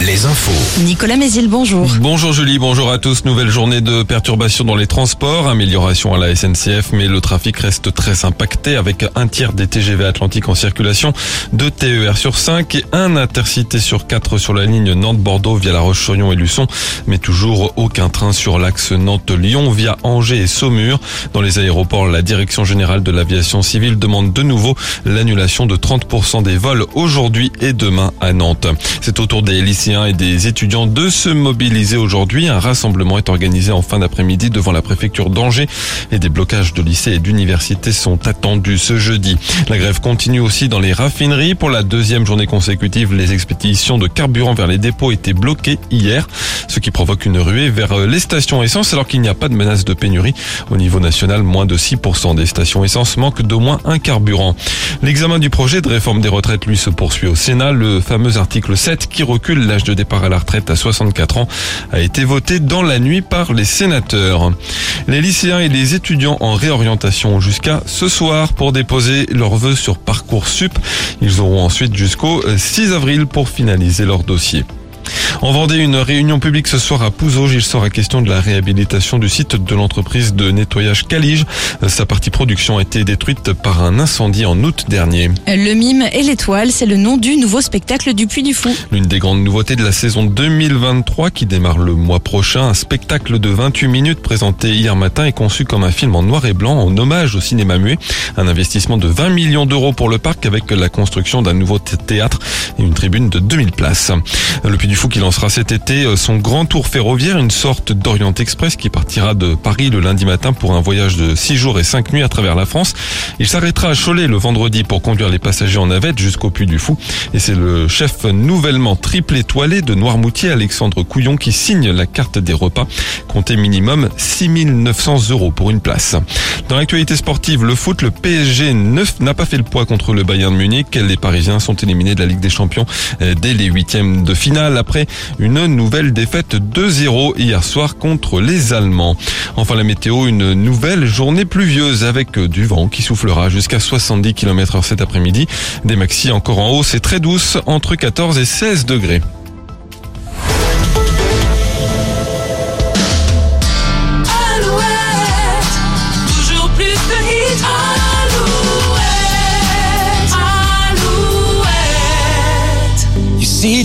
Les infos. Nicolas Mézil, bonjour. Bonjour Julie, bonjour à tous. Nouvelle journée de perturbation dans les transports, amélioration à la SNCF, mais le trafic reste très impacté avec un tiers des TGV Atlantiques en circulation, deux TER sur 5 et un intercité sur 4 sur la ligne Nantes-Bordeaux via La Roche-sur-Yon et Luçon, mais toujours aucun train sur l'axe Nantes-Lyon via Angers et Saumur. Dans les aéroports, la Direction générale de l'aviation civile demande de nouveau l'annulation de 30% des vols aujourd'hui et demain à Nantes. C'est au tour des lycéens et des étudiants de se mobiliser aujourd'hui. Un rassemblement est organisé en fin d'après-midi devant la préfecture d'Angers et des blocages de lycées et d'universités sont attendus ce jeudi. La grève continue aussi dans les raffineries. Pour la deuxième journée consécutive, les expéditions de carburant vers les dépôts étaient bloquées hier, ce qui provoque une ruée vers les stations essence alors qu'il n'y a pas de menace de pénurie. Au niveau national, moins de 6% des stations essence manquent d'au moins un carburant. L'examen du projet de réforme des retraites, lui, se poursuit au Sénat. Le fameux article 7 qui recule l'âge de départ à la retraite à 64 ans a été voté dans la nuit par les sénateurs. Les lycéens et les étudiants en réorientation jusqu'à ce soir pour déposer leurs vœux sur Parcoursup. Ils auront ensuite jusqu'au 6 avril pour finaliser leur dossier. En Vendée, une réunion publique ce soir à Pouzauges. Il sera question de la réhabilitation du site de l'entreprise de nettoyage Calige. Sa partie production a été détruite par un incendie en août dernier. Le mime et l'étoile, c'est le nom du nouveau spectacle du Puy du Fou. L'une des grandes nouveautés de la saison 2023 qui démarre le mois prochain. Un spectacle de 28 minutes présenté hier matin et conçu comme un film en noir et blanc en hommage au cinéma muet. Un investissement de 20 millions d'euros pour le parc avec la construction d'un nouveau théâtre et une tribune de 2000 places. Le Puy du Fou qui lancera cet été euh, son grand tour ferroviaire, une sorte d'Orient Express qui partira de Paris le lundi matin pour un voyage de 6 jours et 5 nuits à travers la France. Il s'arrêtera à Cholet le vendredi pour conduire les passagers en navette jusqu'au Puy du Fou. Et c'est le chef nouvellement triple étoilé de Noirmoutier, Alexandre Couillon, qui signe la carte des repas. Comptez minimum 6900 euros pour une place. Dans l'actualité sportive, le foot, le PSG n'a pas fait le poids contre le Bayern de Munich. Les Parisiens sont éliminés de la Ligue des Champions euh, dès les huitièmes de finale après une nouvelle défaite 2-0 hier soir contre les Allemands. Enfin la météo, une nouvelle journée pluvieuse avec du vent qui soufflera jusqu'à 70 km heure cet après-midi. Des maxis encore en hausse et très douces entre 14 et 16 degrés. see